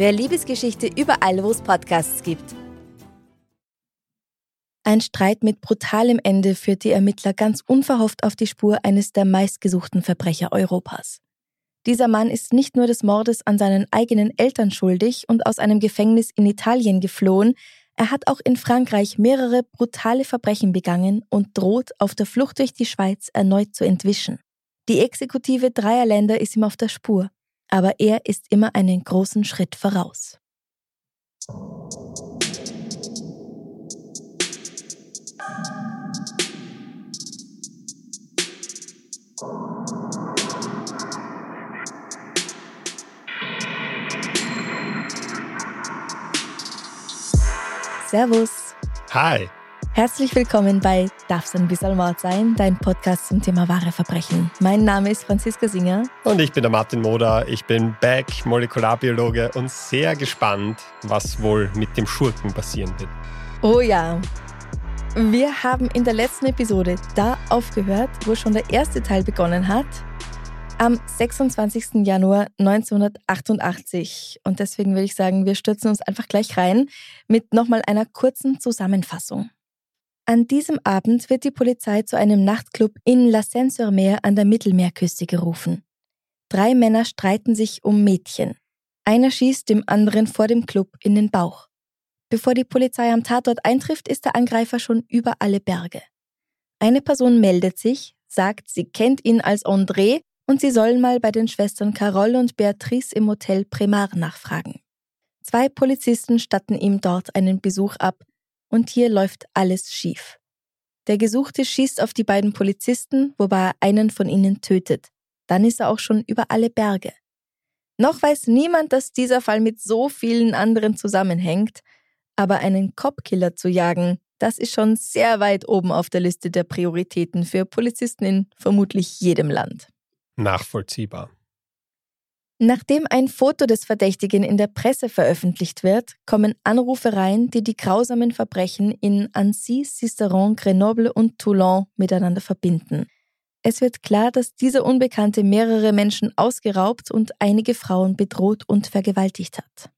Wer Liebesgeschichte überall, wo es Podcasts gibt. Ein Streit mit brutalem Ende führt die Ermittler ganz unverhofft auf die Spur eines der meistgesuchten Verbrecher Europas. Dieser Mann ist nicht nur des Mordes an seinen eigenen Eltern schuldig und aus einem Gefängnis in Italien geflohen, er hat auch in Frankreich mehrere brutale Verbrechen begangen und droht auf der Flucht durch die Schweiz erneut zu entwischen. Die Exekutive dreier Länder ist ihm auf der Spur aber er ist immer einen großen Schritt voraus. Servus. Hi. Herzlich willkommen bei Darf's ein bisschen Mord sein, dein Podcast zum Thema wahre Verbrechen. Mein Name ist Franziska Singer. Und ich bin der Martin Moder. Ich bin Back, Molekularbiologe und sehr gespannt, was wohl mit dem Schurken passieren wird. Oh ja. Wir haben in der letzten Episode da aufgehört, wo schon der erste Teil begonnen hat. Am 26. Januar 1988. Und deswegen würde ich sagen, wir stürzen uns einfach gleich rein mit nochmal einer kurzen Zusammenfassung. An diesem Abend wird die Polizei zu einem Nachtclub in La Seine-sur-Mer an der Mittelmeerküste gerufen. Drei Männer streiten sich um Mädchen. Einer schießt dem anderen vor dem Club in den Bauch. Bevor die Polizei am Tatort eintrifft, ist der Angreifer schon über alle Berge. Eine Person meldet sich, sagt, sie kennt ihn als André und sie sollen mal bei den Schwestern Carole und Beatrice im Hotel Primar nachfragen. Zwei Polizisten statten ihm dort einen Besuch ab, und hier läuft alles schief. Der Gesuchte schießt auf die beiden Polizisten, wobei er einen von ihnen tötet. Dann ist er auch schon über alle Berge. Noch weiß niemand, dass dieser Fall mit so vielen anderen zusammenhängt, aber einen Copkiller zu jagen, das ist schon sehr weit oben auf der Liste der Prioritäten für Polizisten in vermutlich jedem Land. Nachvollziehbar. Nachdem ein Foto des Verdächtigen in der Presse veröffentlicht wird, kommen Anrufe rein, die die grausamen Verbrechen in Annecy, Cisteron, Grenoble und Toulon miteinander verbinden. Es wird klar, dass dieser Unbekannte mehrere Menschen ausgeraubt und einige Frauen bedroht und vergewaltigt hat.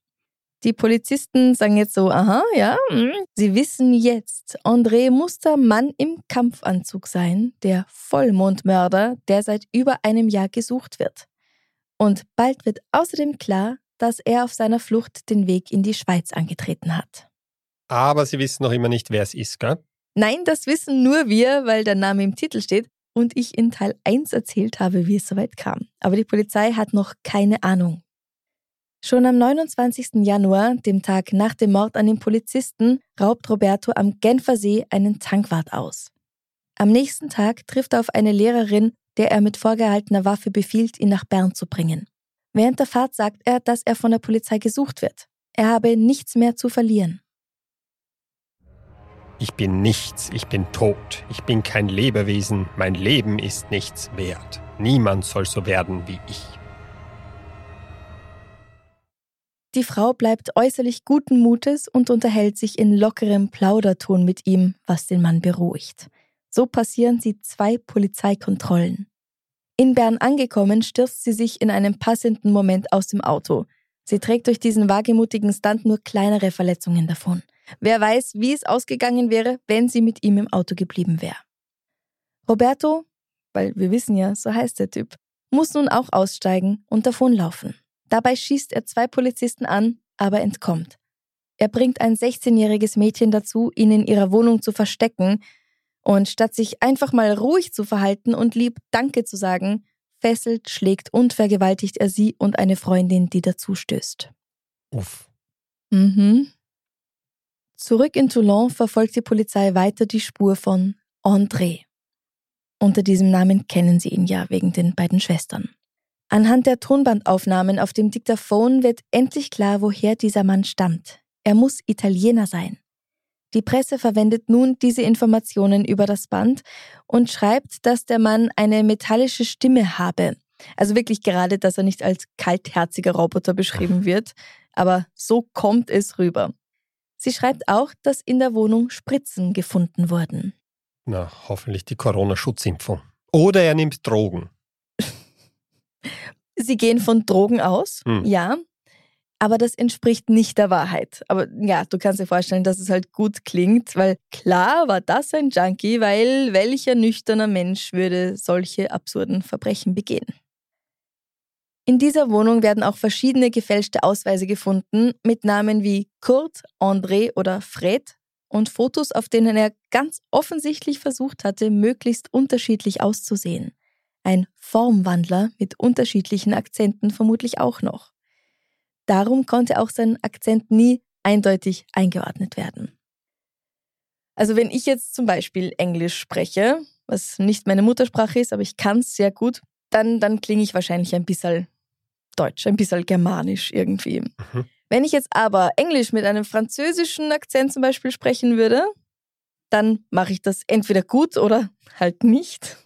Die Polizisten sagen jetzt so, aha, ja, hm. sie wissen jetzt, André muss der Mann im Kampfanzug sein, der Vollmondmörder, der seit über einem Jahr gesucht wird. Und bald wird außerdem klar, dass er auf seiner Flucht den Weg in die Schweiz angetreten hat. Aber Sie wissen noch immer nicht, wer es ist, gell? Nein, das wissen nur wir, weil der Name im Titel steht und ich in Teil 1 erzählt habe, wie es soweit kam. Aber die Polizei hat noch keine Ahnung. Schon am 29. Januar, dem Tag nach dem Mord an den Polizisten, raubt Roberto am Genfersee einen Tankwart aus. Am nächsten Tag trifft er auf eine Lehrerin der er mit vorgehaltener Waffe befiehlt, ihn nach Bern zu bringen. Während der Fahrt sagt er, dass er von der Polizei gesucht wird. Er habe nichts mehr zu verlieren. Ich bin nichts, ich bin tot, ich bin kein Lebewesen, mein Leben ist nichts wert. Niemand soll so werden wie ich. Die Frau bleibt äußerlich guten Mutes und unterhält sich in lockerem Plauderton mit ihm, was den Mann beruhigt. So passieren sie zwei Polizeikontrollen. In Bern angekommen, stürzt sie sich in einem passenden Moment aus dem Auto. Sie trägt durch diesen wagemutigen Stunt nur kleinere Verletzungen davon. Wer weiß, wie es ausgegangen wäre, wenn sie mit ihm im Auto geblieben wäre. Roberto, weil wir wissen ja, so heißt der Typ, muss nun auch aussteigen und davonlaufen. Dabei schießt er zwei Polizisten an, aber entkommt. Er bringt ein 16-jähriges Mädchen dazu, ihn in ihrer Wohnung zu verstecken, und statt sich einfach mal ruhig zu verhalten und lieb Danke zu sagen, fesselt, schlägt und vergewaltigt er sie und eine Freundin, die dazustößt. Uff. Mhm. Zurück in Toulon verfolgt die Polizei weiter die Spur von André. Unter diesem Namen kennen sie ihn ja wegen den beiden Schwestern. Anhand der Tonbandaufnahmen auf dem Diktaphon wird endlich klar, woher dieser Mann stammt. er muss Italiener sein. Die Presse verwendet nun diese Informationen über das Band und schreibt, dass der Mann eine metallische Stimme habe. Also wirklich gerade, dass er nicht als kaltherziger Roboter beschrieben wird, aber so kommt es rüber. Sie schreibt auch, dass in der Wohnung Spritzen gefunden wurden. Na, hoffentlich die Corona-Schutzimpfung. Oder er nimmt Drogen. Sie gehen von Drogen aus, hm. ja aber das entspricht nicht der Wahrheit. Aber ja, du kannst dir vorstellen, dass es halt gut klingt, weil klar war das ein Junkie, weil welcher nüchterner Mensch würde solche absurden Verbrechen begehen? In dieser Wohnung werden auch verschiedene gefälschte Ausweise gefunden mit Namen wie Kurt, André oder Fred und Fotos, auf denen er ganz offensichtlich versucht hatte, möglichst unterschiedlich auszusehen. Ein Formwandler mit unterschiedlichen Akzenten vermutlich auch noch. Darum konnte auch sein Akzent nie eindeutig eingeordnet werden. Also wenn ich jetzt zum Beispiel Englisch spreche, was nicht meine Muttersprache ist, aber ich kann es sehr gut, dann, dann klinge ich wahrscheinlich ein bisschen deutsch, ein bisschen germanisch irgendwie. Mhm. Wenn ich jetzt aber Englisch mit einem französischen Akzent zum Beispiel sprechen würde, dann mache ich das entweder gut oder halt nicht.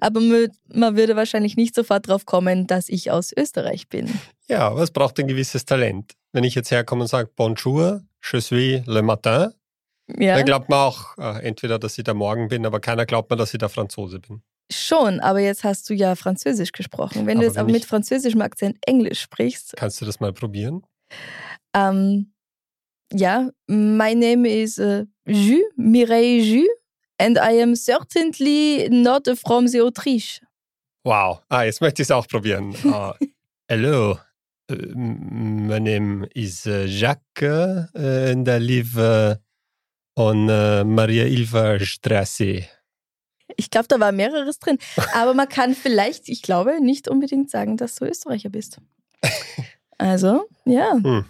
Aber man würde wahrscheinlich nicht sofort drauf kommen, dass ich aus Österreich bin. Ja, aber es braucht ein gewisses Talent. Wenn ich jetzt herkomme und sage Bonjour, je suis le matin, ja. dann glaubt man auch äh, entweder, dass ich der Morgen bin, aber keiner glaubt mir, dass ich der Franzose bin. Schon, aber jetzt hast du ja Französisch gesprochen. Wenn aber du jetzt aber mit französischem Akzent Englisch sprichst. Kannst du das mal probieren? Ähm, ja, my name is uh, Jus, Mireille Jus, and I am certainly not from the Autriche. Wow, ah, jetzt möchte ich es auch probieren. Uh, hello, my name is uh, Jacques and I live on Maria Ilva Straße. Ich glaube, da war mehreres drin. Aber man kann vielleicht, ich glaube, nicht unbedingt sagen, dass du Österreicher bist. Also, ja. Hm.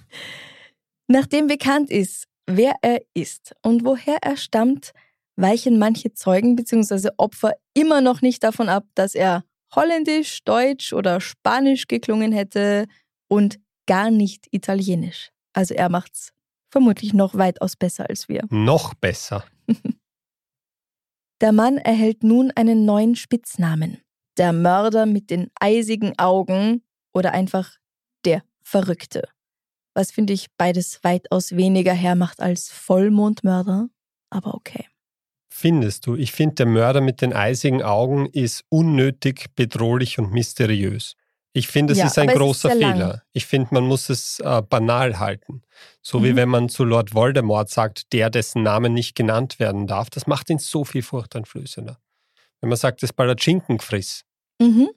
Nachdem bekannt ist, wer er ist und woher er stammt, weichen manche Zeugen bzw. Opfer immer noch nicht davon ab, dass er holländisch, deutsch oder spanisch geklungen hätte und gar nicht italienisch. Also er macht's vermutlich noch weitaus besser als wir. Noch besser. Der Mann erhält nun einen neuen Spitznamen. Der Mörder mit den eisigen Augen oder einfach der Verrückte. Was finde ich beides weitaus weniger hermacht als Vollmondmörder, aber okay. Findest du? Ich finde, der Mörder mit den eisigen Augen ist unnötig, bedrohlich und mysteriös. Ich finde, es ja, ist ein großer ist Fehler. Lang. Ich finde, man muss es äh, banal halten. So mhm. wie wenn man zu Lord Voldemort sagt, der, dessen Name nicht genannt werden darf. Das macht ihn so viel furchteinflößender. Wenn man sagt, das Palatschinkenfriss, mhm.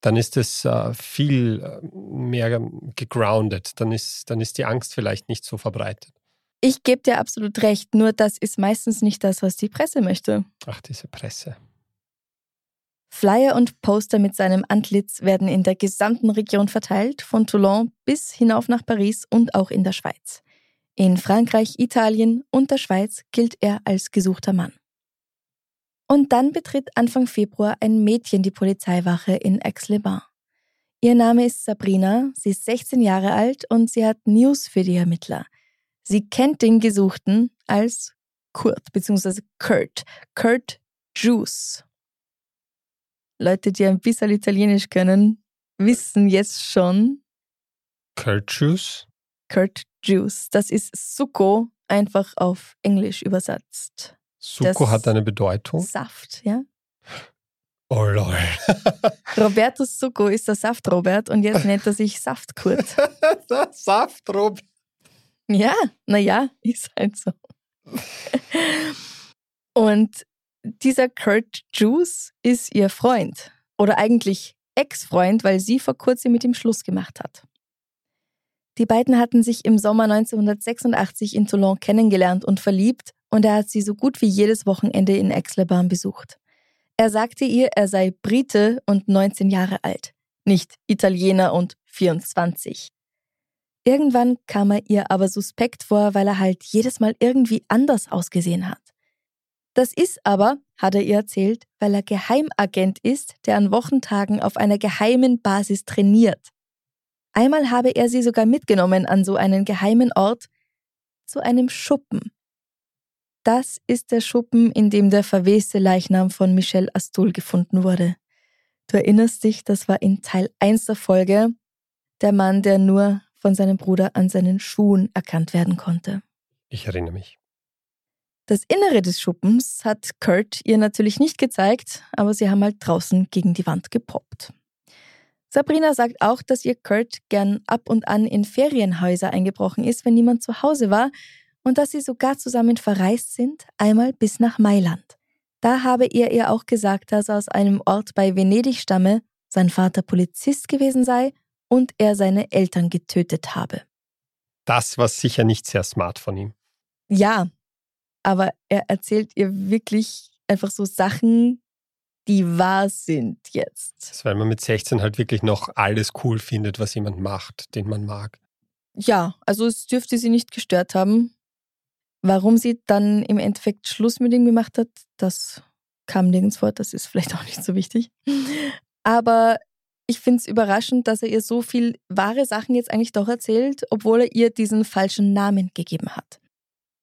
dann ist es äh, viel äh, mehr gegroundet. Dann ist, dann ist die Angst vielleicht nicht so verbreitet. Ich gebe dir absolut recht, nur das ist meistens nicht das, was die Presse möchte. Ach, diese Presse. Flyer und Poster mit seinem Antlitz werden in der gesamten Region verteilt, von Toulon bis hinauf nach Paris und auch in der Schweiz. In Frankreich, Italien und der Schweiz gilt er als gesuchter Mann. Und dann betritt Anfang Februar ein Mädchen die Polizeiwache in Aix-les-Bains. Ihr Name ist Sabrina, sie ist 16 Jahre alt und sie hat News für die Ermittler. Sie kennt den Gesuchten als Kurt bzw. Kurt. Kurt Juice. Leute, die ein bisschen Italienisch können, wissen jetzt schon. Kurt Juice? Kurt Juice. Das ist Succo, einfach auf Englisch übersetzt. Succo hat eine Bedeutung? Saft, ja. Oh lol. Roberto Succo ist der Saft Robert und jetzt nennt er sich Saftkurt. Saft Robert. Ja, naja, ist halt so. Und dieser Kurt Juice ist ihr Freund oder eigentlich Ex-Freund, weil sie vor kurzem mit ihm Schluss gemacht hat. Die beiden hatten sich im Sommer 1986 in Toulon kennengelernt und verliebt und er hat sie so gut wie jedes Wochenende in Aix-les-Bains besucht. Er sagte ihr, er sei Brite und 19 Jahre alt, nicht Italiener und 24. Irgendwann kam er ihr aber suspekt vor, weil er halt jedes Mal irgendwie anders ausgesehen hat. Das ist aber, hat er ihr erzählt, weil er Geheimagent ist, der an Wochentagen auf einer geheimen Basis trainiert. Einmal habe er sie sogar mitgenommen an so einen geheimen Ort, zu einem Schuppen. Das ist der Schuppen, in dem der verweste Leichnam von Michel Astul gefunden wurde. Du erinnerst dich, das war in Teil 1 der Folge, der Mann, der nur von seinem Bruder an seinen Schuhen erkannt werden konnte. Ich erinnere mich. Das Innere des Schuppens hat Kurt ihr natürlich nicht gezeigt, aber sie haben halt draußen gegen die Wand gepoppt. Sabrina sagt auch, dass ihr Kurt gern ab und an in Ferienhäuser eingebrochen ist, wenn niemand zu Hause war und dass sie sogar zusammen verreist sind, einmal bis nach Mailand. Da habe er ihr auch gesagt, dass er aus einem Ort bei Venedig stamme, sein Vater Polizist gewesen sei und er seine Eltern getötet habe. Das war sicher nicht sehr smart von ihm. Ja, aber er erzählt ihr wirklich einfach so Sachen, die wahr sind jetzt. Das ist, weil man mit 16 halt wirklich noch alles cool findet, was jemand macht, den man mag. Ja, also es dürfte sie nicht gestört haben. Warum sie dann im Endeffekt Schluss mit ihm gemacht hat, das kam nirgends vor, das ist vielleicht auch nicht so wichtig. Aber ich finde es überraschend, dass er ihr so viel wahre Sachen jetzt eigentlich doch erzählt, obwohl er ihr diesen falschen Namen gegeben hat.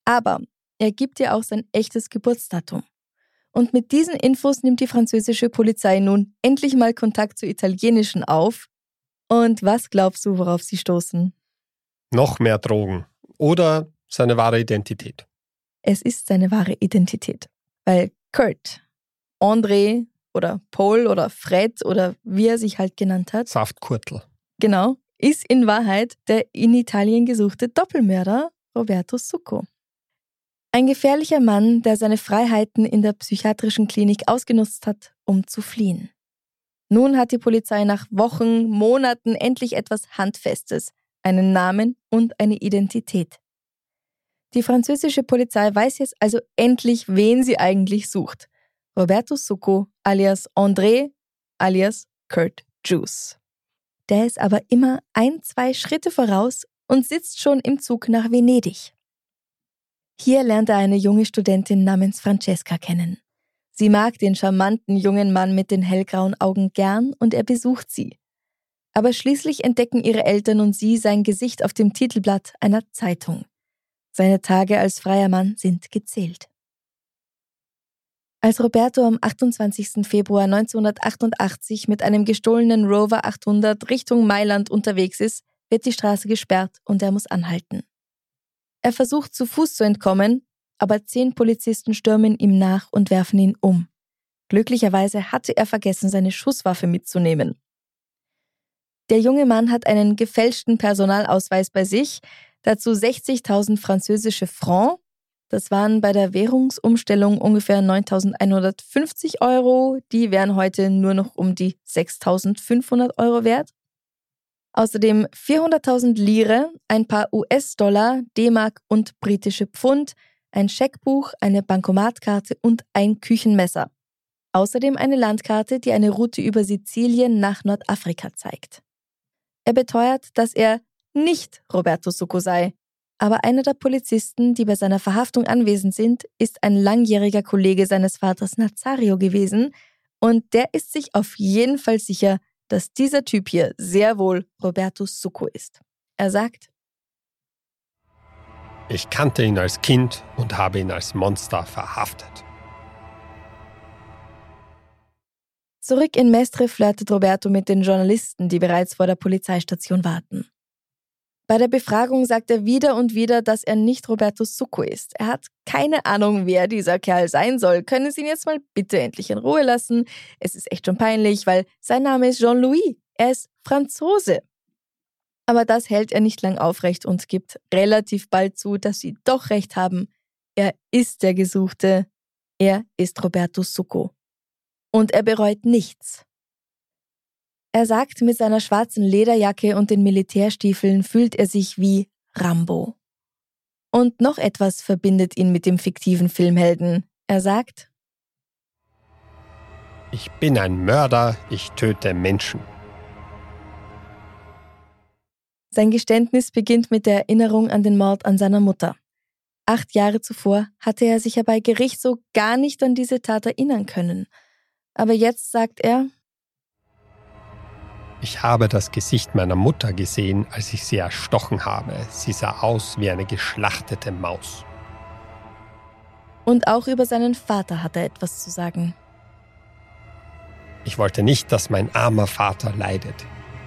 Aber er gibt ihr auch sein echtes Geburtsdatum. Und mit diesen Infos nimmt die französische Polizei nun endlich mal Kontakt zu italienischen auf. Und was glaubst du, worauf sie stoßen? Noch mehr Drogen. Oder seine wahre Identität. Es ist seine wahre Identität. Weil Kurt, André oder Paul oder Fred oder wie er sich halt genannt hat. Saftkurtel. Genau, ist in Wahrheit der in Italien gesuchte Doppelmörder Roberto Succo. Ein gefährlicher Mann, der seine Freiheiten in der psychiatrischen Klinik ausgenutzt hat, um zu fliehen. Nun hat die Polizei nach Wochen, Monaten endlich etwas Handfestes, einen Namen und eine Identität. Die französische Polizei weiß jetzt also endlich, wen sie eigentlich sucht. Roberto Succo alias André alias Kurt Juice. Der ist aber immer ein, zwei Schritte voraus und sitzt schon im Zug nach Venedig. Hier lernt er eine junge Studentin namens Francesca kennen. Sie mag den charmanten jungen Mann mit den hellgrauen Augen gern und er besucht sie. Aber schließlich entdecken ihre Eltern und sie sein Gesicht auf dem Titelblatt einer Zeitung. Seine Tage als freier Mann sind gezählt. Als Roberto am 28. Februar 1988 mit einem gestohlenen Rover 800 Richtung Mailand unterwegs ist, wird die Straße gesperrt und er muss anhalten. Er versucht zu Fuß zu entkommen, aber zehn Polizisten stürmen ihm nach und werfen ihn um. Glücklicherweise hatte er vergessen, seine Schusswaffe mitzunehmen. Der junge Mann hat einen gefälschten Personalausweis bei sich, dazu 60.000 französische Francs. Das waren bei der Währungsumstellung ungefähr 9.150 Euro. Die wären heute nur noch um die 6.500 Euro wert. Außerdem 400.000 Lire, ein paar US-Dollar, D-Mark und britische Pfund, ein Scheckbuch, eine Bankomatkarte und ein Küchenmesser. Außerdem eine Landkarte, die eine Route über Sizilien nach Nordafrika zeigt. Er beteuert, dass er nicht Roberto Succo sei. Aber einer der Polizisten, die bei seiner Verhaftung anwesend sind, ist ein langjähriger Kollege seines Vaters Nazario gewesen und der ist sich auf jeden Fall sicher, dass dieser Typ hier sehr wohl Roberto Succo ist. Er sagt, ich kannte ihn als Kind und habe ihn als Monster verhaftet. Zurück in Mestre flirtet Roberto mit den Journalisten, die bereits vor der Polizeistation warten. Bei der Befragung sagt er wieder und wieder, dass er nicht Roberto Succo ist. Er hat keine Ahnung, wer dieser Kerl sein soll. Können Sie ihn jetzt mal bitte endlich in Ruhe lassen? Es ist echt schon peinlich, weil sein Name ist Jean-Louis. Er ist Franzose. Aber das hält er nicht lang aufrecht und gibt relativ bald zu, dass sie doch recht haben. Er ist der Gesuchte. Er ist Roberto Succo. Und er bereut nichts. Er sagt, mit seiner schwarzen Lederjacke und den Militärstiefeln fühlt er sich wie Rambo. Und noch etwas verbindet ihn mit dem fiktiven Filmhelden. Er sagt, Ich bin ein Mörder, ich töte Menschen. Sein Geständnis beginnt mit der Erinnerung an den Mord an seiner Mutter. Acht Jahre zuvor hatte er sich ja bei Gericht so gar nicht an diese Tat erinnern können. Aber jetzt sagt er, Ich habe das Gesicht meiner Mutter gesehen, als ich sie erstochen habe. Sie sah aus wie eine geschlachtete Maus. Und auch über seinen Vater hat er etwas zu sagen. Ich wollte nicht, dass mein armer Vater leidet.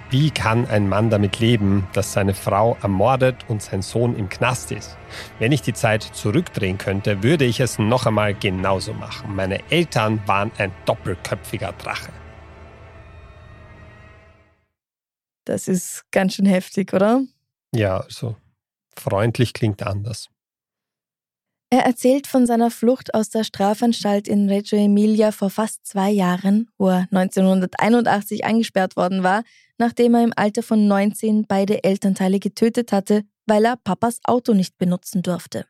Wie kann ein Mann damit leben, dass seine Frau ermordet und sein Sohn im Knast ist? Wenn ich die Zeit zurückdrehen könnte, würde ich es noch einmal genauso machen. Meine Eltern waren ein doppelköpfiger Drache. Das ist ganz schön heftig, oder? Ja, also freundlich klingt anders. Er erzählt von seiner Flucht aus der Strafanstalt in Reggio Emilia vor fast zwei Jahren, wo er 1981 eingesperrt worden war, nachdem er im Alter von 19 beide Elternteile getötet hatte, weil er Papas Auto nicht benutzen durfte.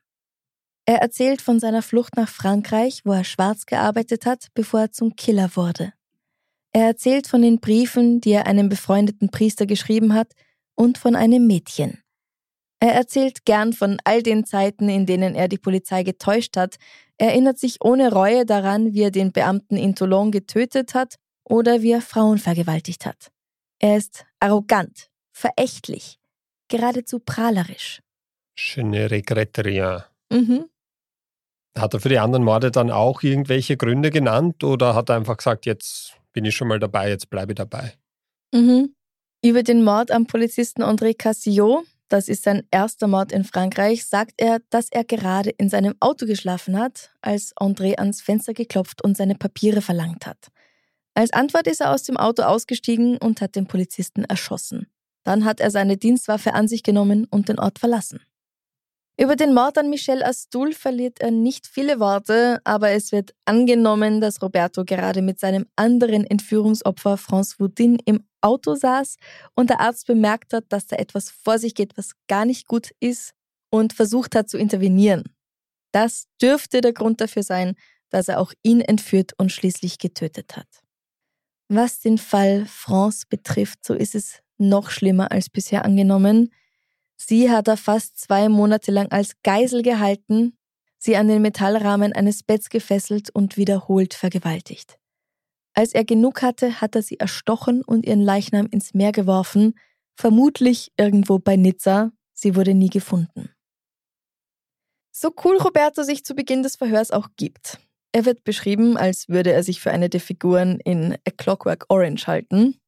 Er erzählt von seiner Flucht nach Frankreich, wo er schwarz gearbeitet hat, bevor er zum Killer wurde. Er erzählt von den Briefen, die er einem befreundeten Priester geschrieben hat, und von einem Mädchen. Er erzählt gern von all den Zeiten, in denen er die Polizei getäuscht hat, erinnert sich ohne Reue daran, wie er den Beamten in Toulon getötet hat oder wie er Frauen vergewaltigt hat. Er ist arrogant, verächtlich, geradezu prahlerisch. Je ne regrette rien. Mhm. Hat er für die anderen Morde dann auch irgendwelche Gründe genannt oder hat er einfach gesagt, jetzt bin ich schon mal dabei, jetzt bleibe ich dabei. Mhm. Über den Mord am Polizisten André Cassio, das ist sein erster Mord in Frankreich, sagt er, dass er gerade in seinem Auto geschlafen hat, als André ans Fenster geklopft und seine Papiere verlangt hat. Als Antwort ist er aus dem Auto ausgestiegen und hat den Polizisten erschossen. Dann hat er seine Dienstwaffe an sich genommen und den Ort verlassen. Über den Mord an Michel Astul verliert er nicht viele Worte, aber es wird angenommen, dass Roberto gerade mit seinem anderen Entführungsopfer François Woudin im Auto saß und der Arzt bemerkt hat, dass da etwas vor sich geht, was gar nicht gut ist und versucht hat zu intervenieren. Das dürfte der Grund dafür sein, dass er auch ihn entführt und schließlich getötet hat. Was den Fall France betrifft, so ist es noch schlimmer als bisher angenommen. Sie hat er fast zwei Monate lang als Geisel gehalten, sie an den Metallrahmen eines Betts gefesselt und wiederholt vergewaltigt. Als er genug hatte, hat er sie erstochen und ihren Leichnam ins Meer geworfen, vermutlich irgendwo bei Nizza. Sie wurde nie gefunden. So cool Roberto sich zu Beginn des Verhörs auch gibt. Er wird beschrieben, als würde er sich für eine der Figuren in A Clockwork Orange halten.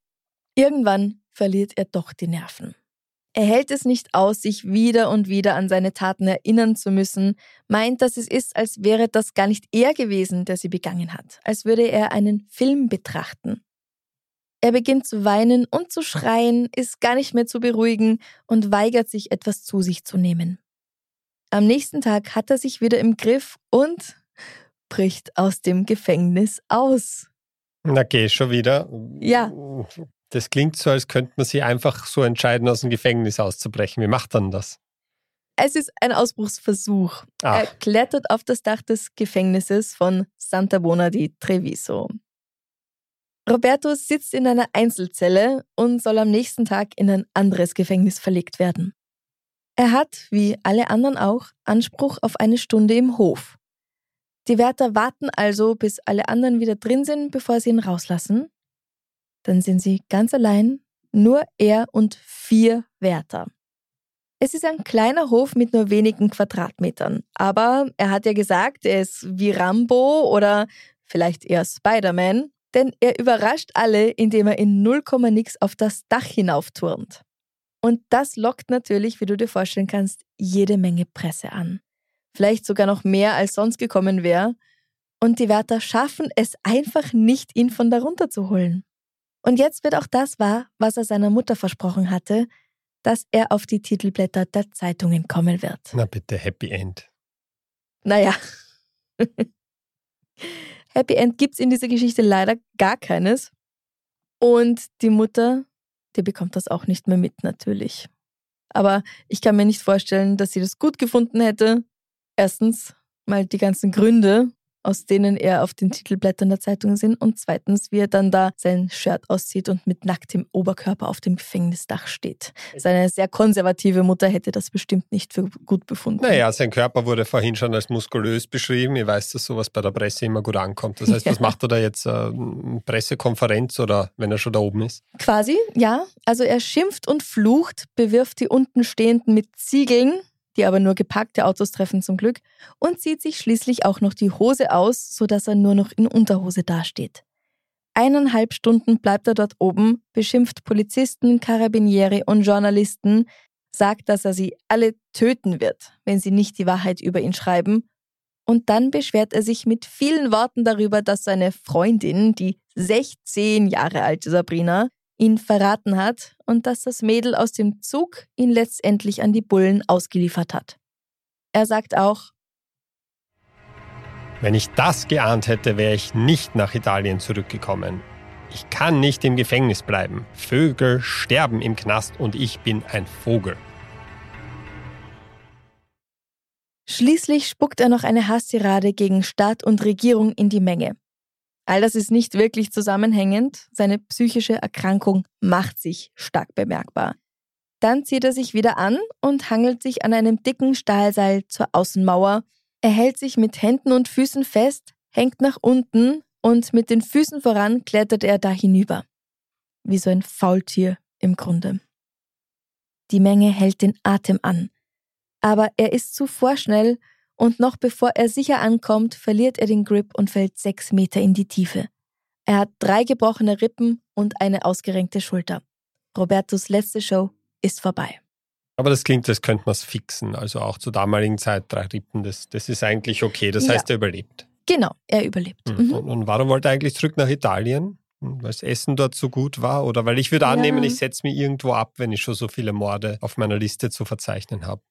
Irgendwann verliert er doch die Nerven. Er hält es nicht aus, sich wieder und wieder an seine Taten erinnern zu müssen, meint, dass es ist, als wäre das gar nicht er gewesen, der sie begangen hat, als würde er einen Film betrachten. Er beginnt zu weinen und zu schreien, ist gar nicht mehr zu beruhigen und weigert sich, etwas zu sich zu nehmen. Am nächsten Tag hat er sich wieder im Griff und bricht aus dem Gefängnis aus. Na, geh schon wieder. Ja. Das klingt so, als könnte man sich einfach so entscheiden, aus dem Gefängnis auszubrechen. Wie macht dann das? Es ist ein Ausbruchsversuch. Ach. Er klettert auf das Dach des Gefängnisses von Santa Bona di Treviso. Roberto sitzt in einer Einzelzelle und soll am nächsten Tag in ein anderes Gefängnis verlegt werden. Er hat, wie alle anderen auch, Anspruch auf eine Stunde im Hof. Die Wärter warten also, bis alle anderen wieder drin sind, bevor sie ihn rauslassen. Dann sind sie ganz allein, nur er und vier Wärter. Es ist ein kleiner Hof mit nur wenigen Quadratmetern, aber er hat ja gesagt, er ist wie Rambo oder vielleicht eher Spider-Man, denn er überrascht alle, indem er in 0, nix auf das Dach hinaufturnt. Und das lockt natürlich, wie du dir vorstellen kannst, jede Menge Presse an. Vielleicht sogar noch mehr, als sonst gekommen wäre. Und die Wärter schaffen es einfach nicht, ihn von darunter zu holen. Und jetzt wird auch das wahr, was er seiner Mutter versprochen hatte, dass er auf die Titelblätter der Zeitungen kommen wird. Na bitte, Happy End. Naja. Happy End gibt es in dieser Geschichte leider gar keines. Und die Mutter, die bekommt das auch nicht mehr mit, natürlich. Aber ich kann mir nicht vorstellen, dass sie das gut gefunden hätte. Erstens mal die ganzen Gründe, aus denen er auf den Titelblättern der Zeitung sind und zweitens, wie er dann da sein Shirt auszieht und mit nacktem Oberkörper auf dem Gefängnisdach steht. Seine sehr konservative Mutter hätte das bestimmt nicht für gut befunden. Naja, sein Körper wurde vorhin schon als muskulös beschrieben. Ich weiß, dass sowas bei der Presse immer gut ankommt. Das heißt, ja. was macht er da jetzt? Äh, Pressekonferenz oder wenn er schon da oben ist? Quasi, ja. Also er schimpft und flucht, bewirft die untenstehenden mit Ziegeln die aber nur gepackte Autos treffen zum Glück, und zieht sich schließlich auch noch die Hose aus, sodass er nur noch in Unterhose dasteht. Eineinhalb Stunden bleibt er dort oben, beschimpft Polizisten, Karabinieri und Journalisten, sagt, dass er sie alle töten wird, wenn sie nicht die Wahrheit über ihn schreiben, und dann beschwert er sich mit vielen Worten darüber, dass seine Freundin, die 16 Jahre alte Sabrina, ihn verraten hat und dass das Mädel aus dem Zug ihn letztendlich an die Bullen ausgeliefert hat. Er sagt auch, wenn ich das geahnt hätte, wäre ich nicht nach Italien zurückgekommen. Ich kann nicht im Gefängnis bleiben. Vögel sterben im Knast und ich bin ein Vogel. Schließlich spuckt er noch eine Hasstirade gegen Staat und Regierung in die Menge. All das ist nicht wirklich zusammenhängend. Seine psychische Erkrankung macht sich stark bemerkbar. Dann zieht er sich wieder an und hangelt sich an einem dicken Stahlseil zur Außenmauer. Er hält sich mit Händen und Füßen fest, hängt nach unten und mit den Füßen voran klettert er da hinüber. Wie so ein Faultier im Grunde. Die Menge hält den Atem an. Aber er ist zu vorschnell und noch bevor er sicher ankommt, verliert er den Grip und fällt sechs Meter in die Tiefe. Er hat drei gebrochene Rippen und eine ausgerenkte Schulter. Robertos letzte Show ist vorbei. Aber das klingt, als könnte man es fixen. Also auch zur damaligen Zeit drei Rippen, das, das ist eigentlich okay. Das heißt, ja. er überlebt. Genau, er überlebt. Mhm. Und, und, warum wollte er eigentlich zurück nach Italien? Hm, weil das Essen dort so gut war? Oder weil ich würde annehmen, ja. ich setze mich irgendwo ab, wenn ich schon so viele Morde auf meiner Liste zu verzeichnen habe.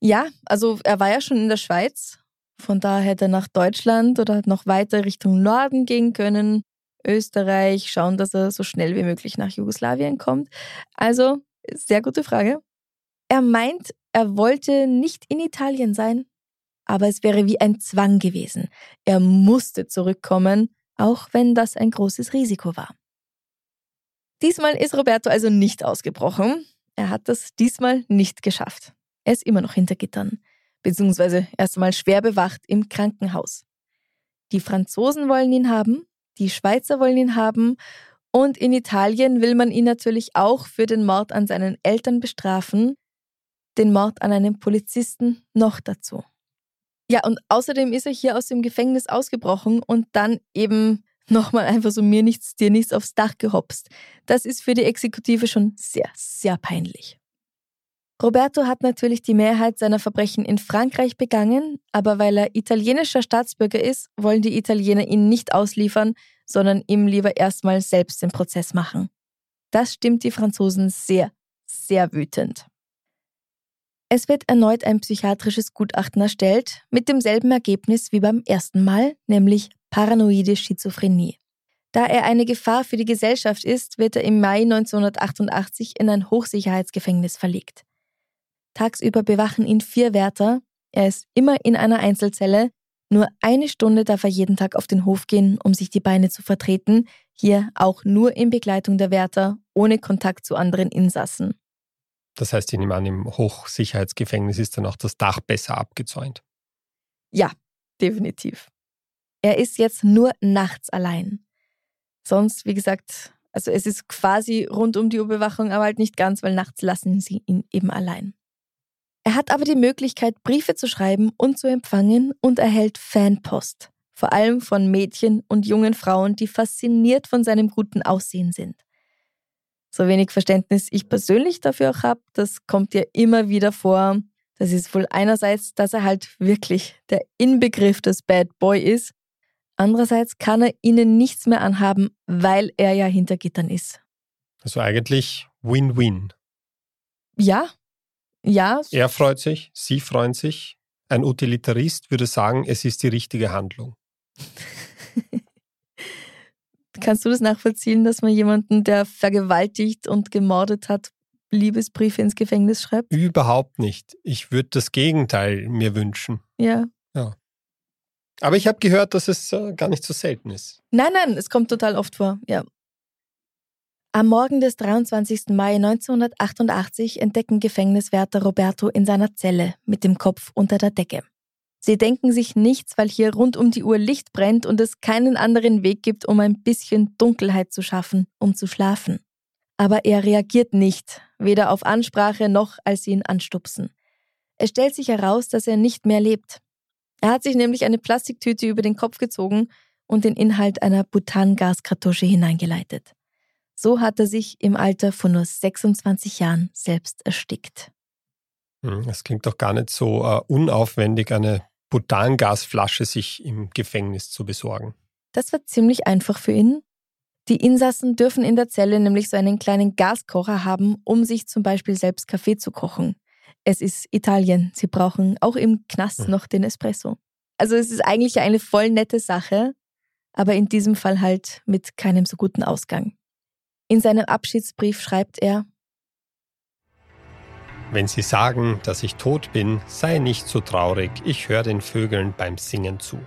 Ja, also er war ja schon in der Schweiz. Von daher hätte er nach Deutschland oder noch weiter Richtung Norden gehen können. Österreich, schauen, dass er so schnell wie möglich nach Jugoslawien kommt. Also, sehr gute Frage. Er meint, er wollte nicht in Italien sein, aber es wäre wie ein Zwang gewesen. Er musste zurückkommen, auch wenn das ein großes Risiko war. Diesmal ist Roberto also nicht ausgebrochen. Er hat das diesmal nicht geschafft. Er ist immer noch hinter Gittern, beziehungsweise erstmal schwer bewacht im Krankenhaus. Die Franzosen wollen ihn haben, die Schweizer wollen ihn haben und in Italien will man ihn natürlich auch für den Mord an seinen Eltern bestrafen, den Mord an einem Polizisten noch dazu. Ja, und außerdem ist er hier aus dem Gefängnis ausgebrochen und dann eben nochmal einfach so mir nichts, dir nichts aufs Dach gehopst. Das ist für die Exekutive schon sehr, sehr peinlich. Roberto hat natürlich die Mehrheit seiner Verbrechen in Frankreich begangen, aber weil er italienischer Staatsbürger ist, wollen die Italiener ihn nicht ausliefern, sondern ihm lieber erstmal selbst den Prozess machen. Das stimmt die Franzosen sehr, sehr wütend. Es wird erneut ein psychiatrisches Gutachten erstellt, mit demselben Ergebnis wie beim ersten Mal, nämlich paranoide Schizophrenie. Da er eine Gefahr für die Gesellschaft ist, wird er im Mai 1988 in ein Hochsicherheitsgefängnis verlegt. Tagsüber bewachen ihn vier Wärter. Er ist immer in einer Einzelzelle. Nur eine Stunde darf er jeden Tag auf den Hof gehen, um sich die Beine zu vertreten. Hier auch nur in Begleitung der Wärter, ohne Kontakt zu anderen Insassen. Das heißt, ich nehme an, im Hochsicherheitsgefängnis ist dann auch das Dach besser abgezäunt. Ja, definitiv. Er ist jetzt nur nachts allein. Sonst, wie gesagt, also es ist quasi rund um die Überwachung, aber halt nicht ganz, weil nachts lassen sie ihn eben allein. Er hat aber die Möglichkeit, Briefe zu schreiben und zu empfangen und erhält Fanpost, vor allem von Mädchen und jungen Frauen, die fasziniert von seinem guten Aussehen sind. So wenig Verständnis ich persönlich dafür auch habe, das kommt ja immer wieder vor. Das ist wohl einerseits, dass er halt wirklich der Inbegriff des Bad Boy ist. Andererseits kann er ihnen nichts mehr anhaben, weil er ja hinter Gittern ist. Also eigentlich Win-Win. Ja, ja. Er freut sich, Sie freuen sich. Ein Utilitarist würde sagen, es ist die richtige Handlung. Kannst du das nachvollziehen, dass man jemanden, der vergewaltigt und gemordet hat, Liebesbriefe ins Gefängnis schreibt? Überhaupt nicht. Ich würde das Gegenteil mir wünschen. Ja. Ja. Aber ich habe gehört, dass es äh, gar nicht so selten ist. Nein, nein, es kommt total oft vor, ja. Am Morgen des 23. Mai 1988 entdecken Gefängniswärter Roberto in seiner Zelle mit dem Kopf unter der Decke. Sie denken sich nichts, weil hier rund um die Uhr Licht brennt und es keinen anderen Weg gibt, um ein bisschen Dunkelheit zu schaffen, um zu schlafen. Aber er reagiert nicht, weder auf Ansprache noch als sie ihn anstupsen. Es stellt sich heraus, dass er nicht mehr lebt. Er hat sich nämlich eine Plastiktüte über den Kopf gezogen und den Inhalt einer Butangaskartusche hineingeleitet. So hat er sich im Alter von nur 26 Jahren selbst erstickt. Hm, es klingt doch gar nicht so uh, unaufwendig, eine Butangasflasche sich im Gefängnis zu besorgen. Das war ziemlich einfach für ihn. Die Insassen dürfen in der Zelle nämlich so einen kleinen Gaskocher haben, um sich zum Beispiel selbst Kaffee zu kochen. Es ist Italien. Sie brauchen auch im Knast hm. noch den Espresso. Also es ist eigentlich eine voll nette Sache, aber in diesem Fall halt mit keinem so guten Ausgang. In seinem Abschiedsbrief schreibt er, wenn Sie sagen, dass ich tot bin, sei nicht so traurig, ich höre den Vögeln beim Singen zu.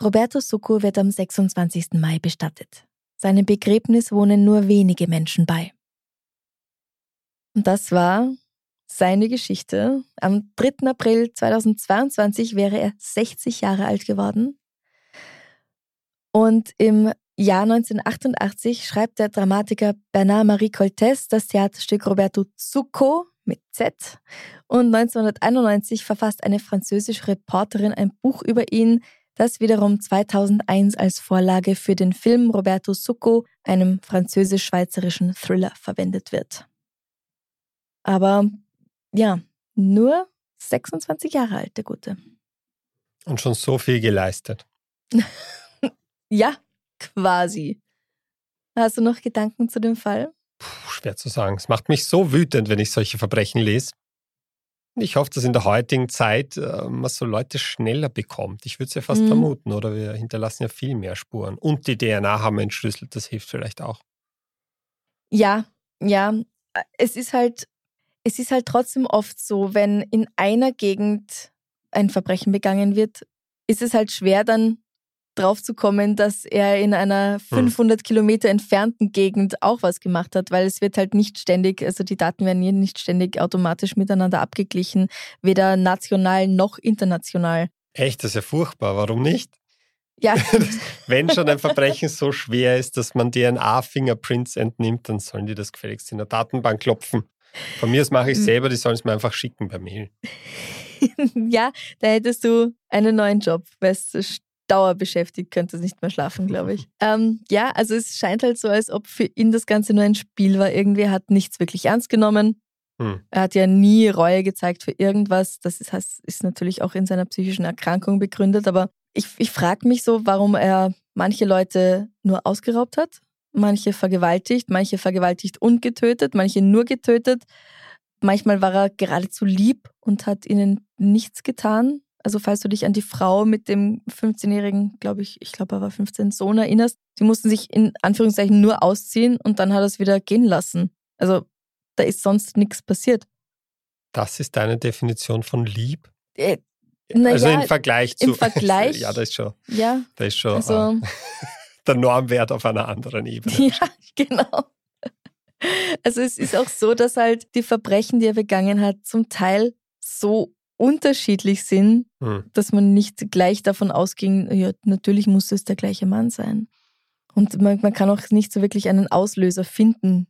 Roberto Succo wird am 26. Mai bestattet. Seinem Begräbnis wohnen nur wenige Menschen bei. Und das war seine Geschichte. Am 3. April 2022 wäre er 60 Jahre alt geworden. Und im Jahr 1988 schreibt der Dramatiker Bernard-Marie Coltès das Theaterstück Roberto Zucco mit Z. Und 1991 verfasst eine französische Reporterin ein Buch über ihn, das wiederum 2001 als Vorlage für den Film Roberto Succo, einem französisch-schweizerischen Thriller, verwendet wird. Aber ja, nur 26 Jahre alt, der Gute. Und schon so viel geleistet. ja, quasi. Hast du noch Gedanken zu dem Fall? Puh, schwer zu sagen. Es macht mich so wütend, wenn ich solche Verbrechen lese. Ich hoffe, dass in der heutigen Zeit äh, man so Leute schneller bekommt. Ich würde es ja fast mhm. vermuten, oder wir hinterlassen ja viel mehr Spuren. Und die DNA haben wir entschlüsselt, das hilft vielleicht auch. Ja, ja. Es ist halt es ist halt trotzdem oft so, wenn in einer Gegend ein Verbrechen begangen wird, ist es halt schwer dann drauf zu kommen, dass er in einer 500 hm. Kilometer entfernten Gegend auch was gemacht hat, weil es wird halt nicht ständig, also die Daten werden hier nicht ständig automatisch miteinander abgeglichen, weder national noch international. Echt, das ist ja furchtbar. Warum nicht? Ja. Wenn schon ein Verbrechen so schwer ist, dass man DNA-Fingerprints entnimmt, dann sollen die das gefälligst in der Datenbank klopfen. Von mir aus mache ich hm. selber, die sollen es mir einfach schicken per Mail. ja, da hättest du einen neuen Job, weißt du, dauerbeschäftigt, könnte nicht mehr schlafen, glaube ich. ähm, ja, also es scheint halt so, als ob für ihn das Ganze nur ein Spiel war. Irgendwie hat nichts wirklich ernst genommen. Hm. Er hat ja nie Reue gezeigt für irgendwas. Das ist, ist natürlich auch in seiner psychischen Erkrankung begründet. Aber ich, ich frage mich so, warum er manche Leute nur ausgeraubt hat manche vergewaltigt, manche vergewaltigt und getötet, manche nur getötet. Manchmal war er geradezu lieb und hat ihnen nichts getan. Also falls du dich an die Frau mit dem 15-jährigen, glaube ich, ich glaube, er war 15 Sohn erinnerst, sie mussten sich in Anführungszeichen nur ausziehen und dann hat er es wieder gehen lassen. Also da ist sonst nichts passiert. Das ist deine Definition von lieb? Äh, also ja, im Vergleich zu. Im Vergleich. ja, das ist schon. Ja. Das ist schon. Also, äh, der Normwert auf einer anderen Ebene. Ja, genau. Also es ist auch so, dass halt die Verbrechen, die er begangen hat, zum Teil so unterschiedlich sind, hm. dass man nicht gleich davon ausging, ja, natürlich muss es der gleiche Mann sein. Und man, man kann auch nicht so wirklich einen Auslöser finden,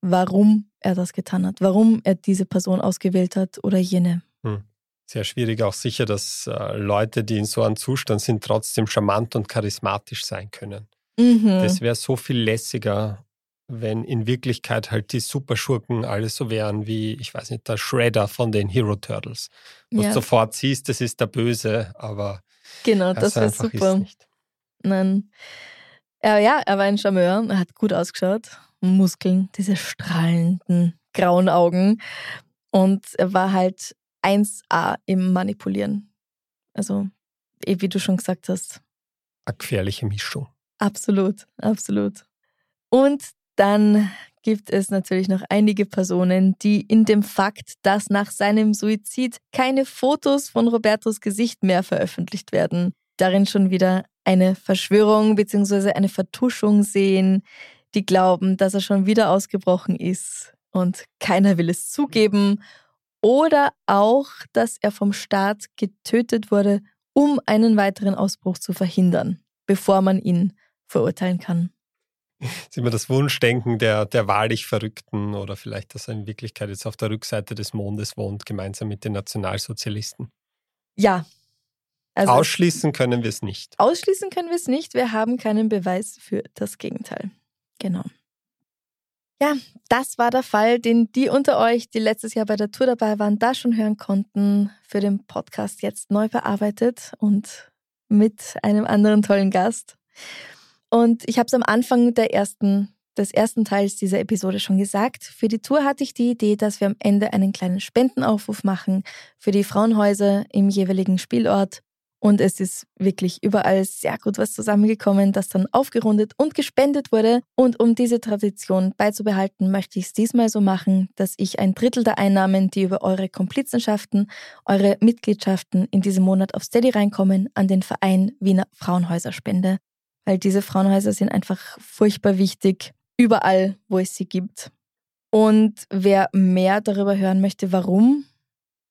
warum er das getan hat, warum er diese Person ausgewählt hat oder jene. Hm sehr schwierig. Auch sicher, dass äh, Leute, die in so einem Zustand sind, trotzdem charmant und charismatisch sein können. Mhm. Das wäre so viel lässiger, wenn in Wirklichkeit halt die Superschurken alle so wären wie, ich weiß nicht, der Shredder von den Hero Turtles. Wo ja. du sofort siehst, das ist der Böse, aber. Genau, das wäre super. Nein. Ja, ja, er war ein Charmeur, er hat gut ausgeschaut. Muskeln, diese strahlenden grauen Augen. Und er war halt 1A im Manipulieren. Also, eh, wie du schon gesagt hast. Eine gefährliche Mischung. Absolut, absolut. Und dann gibt es natürlich noch einige Personen, die in dem Fakt, dass nach seinem Suizid keine Fotos von Robertos Gesicht mehr veröffentlicht werden, darin schon wieder eine Verschwörung bzw. eine Vertuschung sehen, die glauben, dass er schon wieder ausgebrochen ist und keiner will es zugeben. Oder auch, dass er vom Staat getötet wurde, um einen weiteren Ausbruch zu verhindern, bevor man ihn verurteilen kann. Das ist immer das Wunschdenken der, der wahrlich Verrückten oder vielleicht, dass er in Wirklichkeit jetzt auf der Rückseite des Mondes wohnt, gemeinsam mit den Nationalsozialisten. Ja. Also ausschließen können wir es nicht. Ausschließen können wir es nicht. Wir haben keinen Beweis für das Gegenteil. Genau. Ja, das war der Fall, den die unter euch, die letztes Jahr bei der Tour dabei waren, da schon hören konnten, für den Podcast jetzt neu bearbeitet und mit einem anderen tollen Gast. Und ich habe es am Anfang der ersten, des ersten Teils dieser Episode schon gesagt. Für die Tour hatte ich die Idee, dass wir am Ende einen kleinen Spendenaufruf machen für die Frauenhäuser im jeweiligen Spielort. Und es ist wirklich überall sehr gut was zusammengekommen, das dann aufgerundet und gespendet wurde. Und um diese Tradition beizubehalten, möchte ich es diesmal so machen, dass ich ein Drittel der Einnahmen, die über eure Komplizenschaften, eure Mitgliedschaften in diesem Monat auf Steady reinkommen, an den Verein Wiener Frauenhäuser spende. Weil diese Frauenhäuser sind einfach furchtbar wichtig, überall, wo es sie gibt. Und wer mehr darüber hören möchte, warum,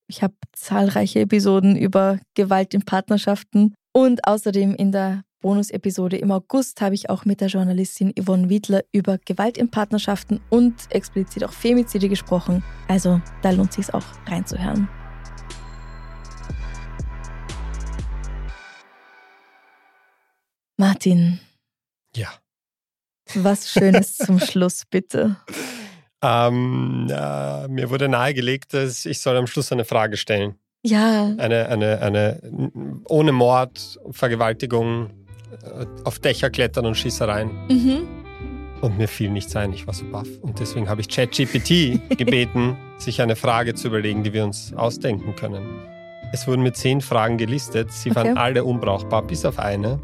ich habe zahlreiche Episoden über Gewalt in Partnerschaften und außerdem in der Bonus-Episode im August habe ich auch mit der Journalistin Yvonne Wiedler über Gewalt in Partnerschaften und explizit auch Femizide gesprochen. Also da lohnt sich es auch reinzuhören. Martin. Ja. Was Schönes zum Schluss, bitte. Ähm, äh, mir wurde nahegelegt, dass ich soll am Schluss eine Frage stellen. Ja. Eine, eine, eine ohne Mord, Vergewaltigung, äh, auf Dächer klettern und Schießereien. Mhm. Und mir fiel nichts ein, ich war so baff. Und deswegen habe ich ChatGPT gebeten, sich eine Frage zu überlegen, die wir uns ausdenken können. Es wurden mir zehn Fragen gelistet, sie okay. waren alle unbrauchbar, bis auf eine.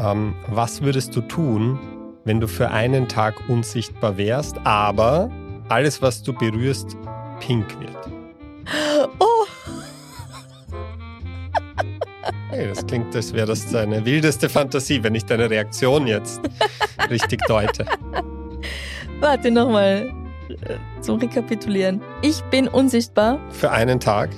Ähm, was würdest du tun, wenn du für einen Tag unsichtbar wärst, aber alles, was du berührst, pink wird. Oh! Hey, das klingt, als wäre das deine wildeste Fantasie, wenn ich deine Reaktion jetzt richtig deute. Warte nochmal äh, zum Rekapitulieren. Ich bin unsichtbar. Für einen Tag.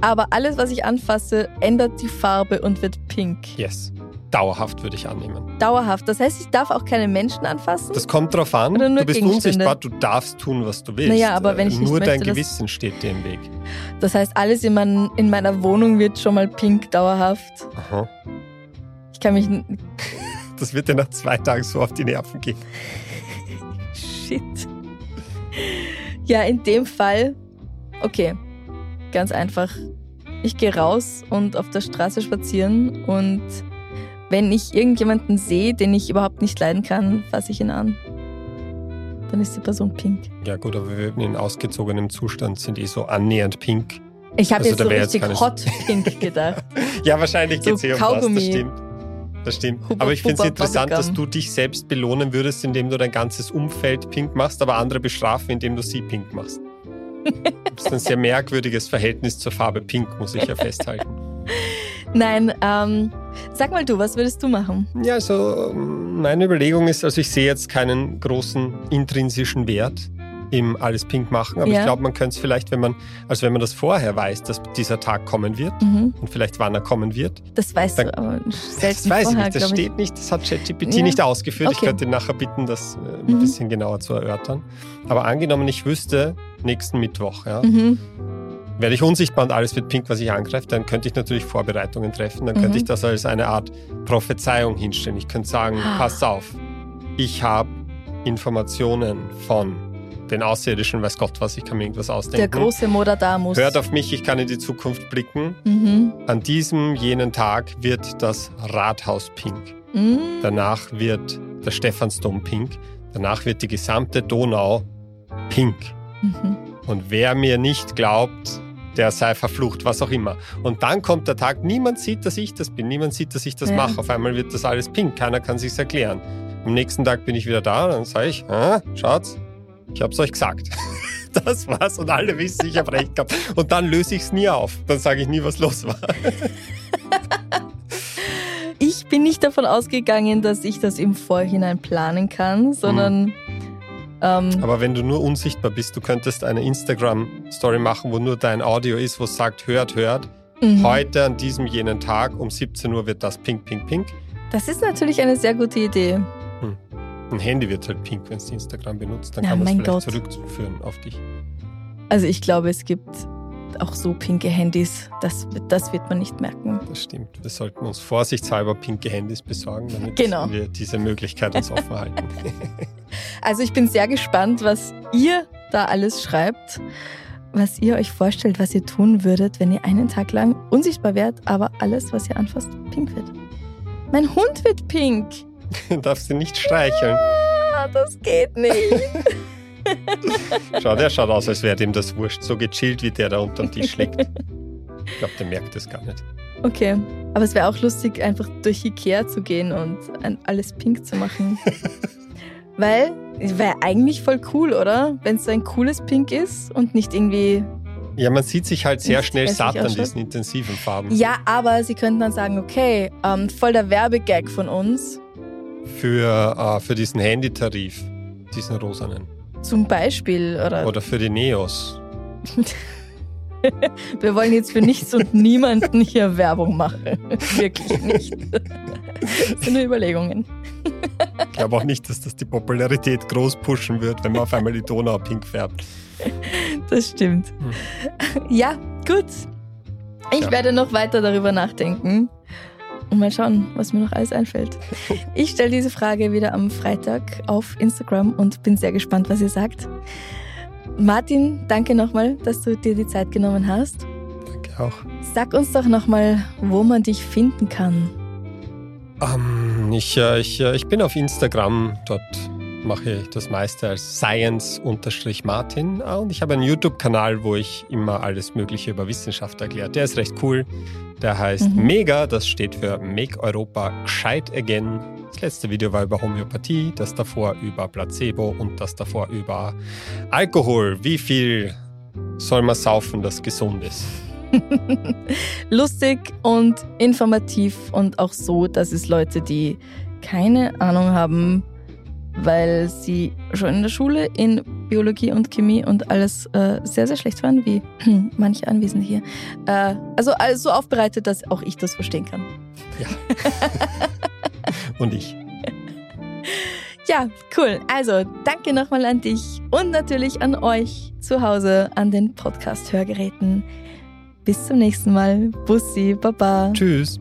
Aber alles, was ich anfasse, ändert die Farbe und wird pink. Yes. Dauerhaft würde ich annehmen. Dauerhaft. Das heißt, ich darf auch keine Menschen anfassen? Das kommt drauf an. du bist unsichtbar, du darfst tun, was du willst. Naja, aber wenn ich Nur dein Gewissen steht dir im Weg. Das heißt, alles in, mein, in meiner Wohnung wird schon mal pink dauerhaft. Aha. Ich kann mich. das wird dir nach zwei Tagen so auf die Nerven gehen. Shit. Ja, in dem Fall. Okay. Ganz einfach. Ich gehe raus und auf der Straße spazieren und wenn ich irgendjemanden sehe, den ich überhaupt nicht leiden kann, fasse ich ihn an. Dann ist die Person pink. Ja gut, aber wir in ausgezogenem Zustand sind eh so annähernd pink. Ich habe also, jetzt so richtig hot pink gedacht. ja, wahrscheinlich geht es so eh um das, das stimmt. Das stimmt. Huba, aber ich finde es interessant, dass du dich selbst belohnen würdest, indem du dein ganzes Umfeld pink machst, aber andere bestrafen, indem du sie pink machst. Das ist ein sehr merkwürdiges Verhältnis zur Farbe pink, muss ich ja festhalten. Nein, ähm, sag mal du, was würdest du machen? Ja, also meine Überlegung ist, also ich sehe jetzt keinen großen intrinsischen Wert im alles pink machen, aber ja. ich glaube, man könnte es vielleicht, wenn man, also wenn man das vorher weiß, dass dieser Tag kommen wird mhm. und vielleicht wann er kommen wird. Das weißt dann, du aber selten Das weiß vorher, ich nicht, das steht ich. nicht, das hat ChatGPT ja. nicht ausgeführt. Okay. Ich könnte ihn nachher bitten, das äh, ein mhm. bisschen genauer zu erörtern. Aber angenommen, ich wüsste nächsten Mittwoch, ja, mhm werde ich unsichtbar und alles wird pink, was ich angreife, dann könnte ich natürlich Vorbereitungen treffen. Dann mhm. könnte ich das als eine Art Prophezeiung hinstellen. Ich könnte sagen, ah. pass auf, ich habe Informationen von den Außerirdischen, weiß Gott was, ich kann mir irgendwas ausdenken. Der große Modadamus. Hört auf mich, ich kann in die Zukunft blicken. Mhm. An diesem, jenen Tag wird das Rathaus pink. Mhm. Danach wird der Stephansdom pink. Danach wird die gesamte Donau pink. Mhm. Und wer mir nicht glaubt, der sei verflucht, was auch immer. Und dann kommt der Tag, niemand sieht, dass ich das bin, niemand sieht, dass ich das ja. mache. Auf einmal wird das alles pink, keiner kann sich's erklären. Am nächsten Tag bin ich wieder da, dann sage ich, ah, schaut's, Ich habe es euch gesagt. Das war's und alle wissen, ich habe recht gehabt. Und dann löse ich es nie auf. Dann sage ich nie, was los war. Ich bin nicht davon ausgegangen, dass ich das im Vorhinein planen kann, sondern. Hm. Ähm, Aber wenn du nur unsichtbar bist, du könntest eine Instagram-Story machen, wo nur dein Audio ist, wo es sagt, hört, hört. Mhm. Heute an diesem jenen Tag um 17 Uhr wird das pink, pink, pink. Das ist natürlich eine sehr gute Idee. Hm. Ein Handy wird halt pink, wenn es Instagram benutzt, dann ja, kann man es vielleicht Gott. zurückführen auf dich. Also ich glaube, es gibt auch so pinke Handys, das, das wird man nicht merken. Das stimmt. Wir sollten uns vorsichtshalber pinke Handys besorgen, damit genau. wir diese Möglichkeit uns offen halten. also ich bin sehr gespannt, was ihr da alles schreibt, was ihr euch vorstellt, was ihr tun würdet, wenn ihr einen Tag lang unsichtbar wärt, aber alles, was ihr anfasst, pink wird. Mein Hund wird pink. Darfst du nicht streicheln. Ah, das geht nicht. Schau, der schaut aus, als wäre dem das wurscht. So gechillt, wie der da unter dem Tisch liegt. Ich glaube, der merkt das gar nicht. Okay, aber es wäre auch lustig, einfach durch Ikea zu gehen und alles pink zu machen. Weil, es wäre eigentlich voll cool, oder? Wenn es so ein cooles Pink ist und nicht irgendwie ja, man sieht sich halt sehr schnell satt an diesen intensiven Farben. Ja, aber sie könnten dann sagen, okay, ähm, voll der Werbegag von uns. Für, äh, für diesen Handytarif, diesen rosanen. Zum Beispiel, oder? Oder für die Neos. Wir wollen jetzt für nichts und niemanden hier Werbung machen. Wirklich nicht. Das sind nur Überlegungen. Ich glaube auch nicht, dass das die Popularität groß pushen wird, wenn man auf einmal die Donau pink färbt. Das stimmt. Hm. Ja, gut. Ich ja. werde noch weiter darüber nachdenken und mal schauen, was mir noch alles einfällt. Ich stelle diese Frage wieder am Freitag auf Instagram und bin sehr gespannt, was ihr sagt. Martin, danke nochmal, dass du dir die Zeit genommen hast. Danke auch. Sag uns doch nochmal, wo man dich finden kann. Um, ähm, ich, äh, ich, äh, ich bin auf Instagram, dort mache ich das meiste als Science-Martin und ich habe einen YouTube-Kanal, wo ich immer alles Mögliche über Wissenschaft erkläre. Der ist recht cool. Der heißt mhm. MEGA, das steht für Make Europa Gescheit Again. Das letzte Video war über Homöopathie, das davor über Placebo und das davor über Alkohol. Wie viel soll man saufen, das gesund ist? Lustig und informativ und auch so, dass es Leute, die keine Ahnung haben, weil sie schon in der Schule in Biologie und Chemie und alles äh, sehr, sehr schlecht waren, wie manche Anwesende hier. Äh, also, also so aufbereitet, dass auch ich das verstehen kann. Ja. und ich. Ja, cool. Also, danke nochmal an dich und natürlich an euch zu Hause an den Podcast-Hörgeräten. Bis zum nächsten Mal. Bussi, Baba. Tschüss.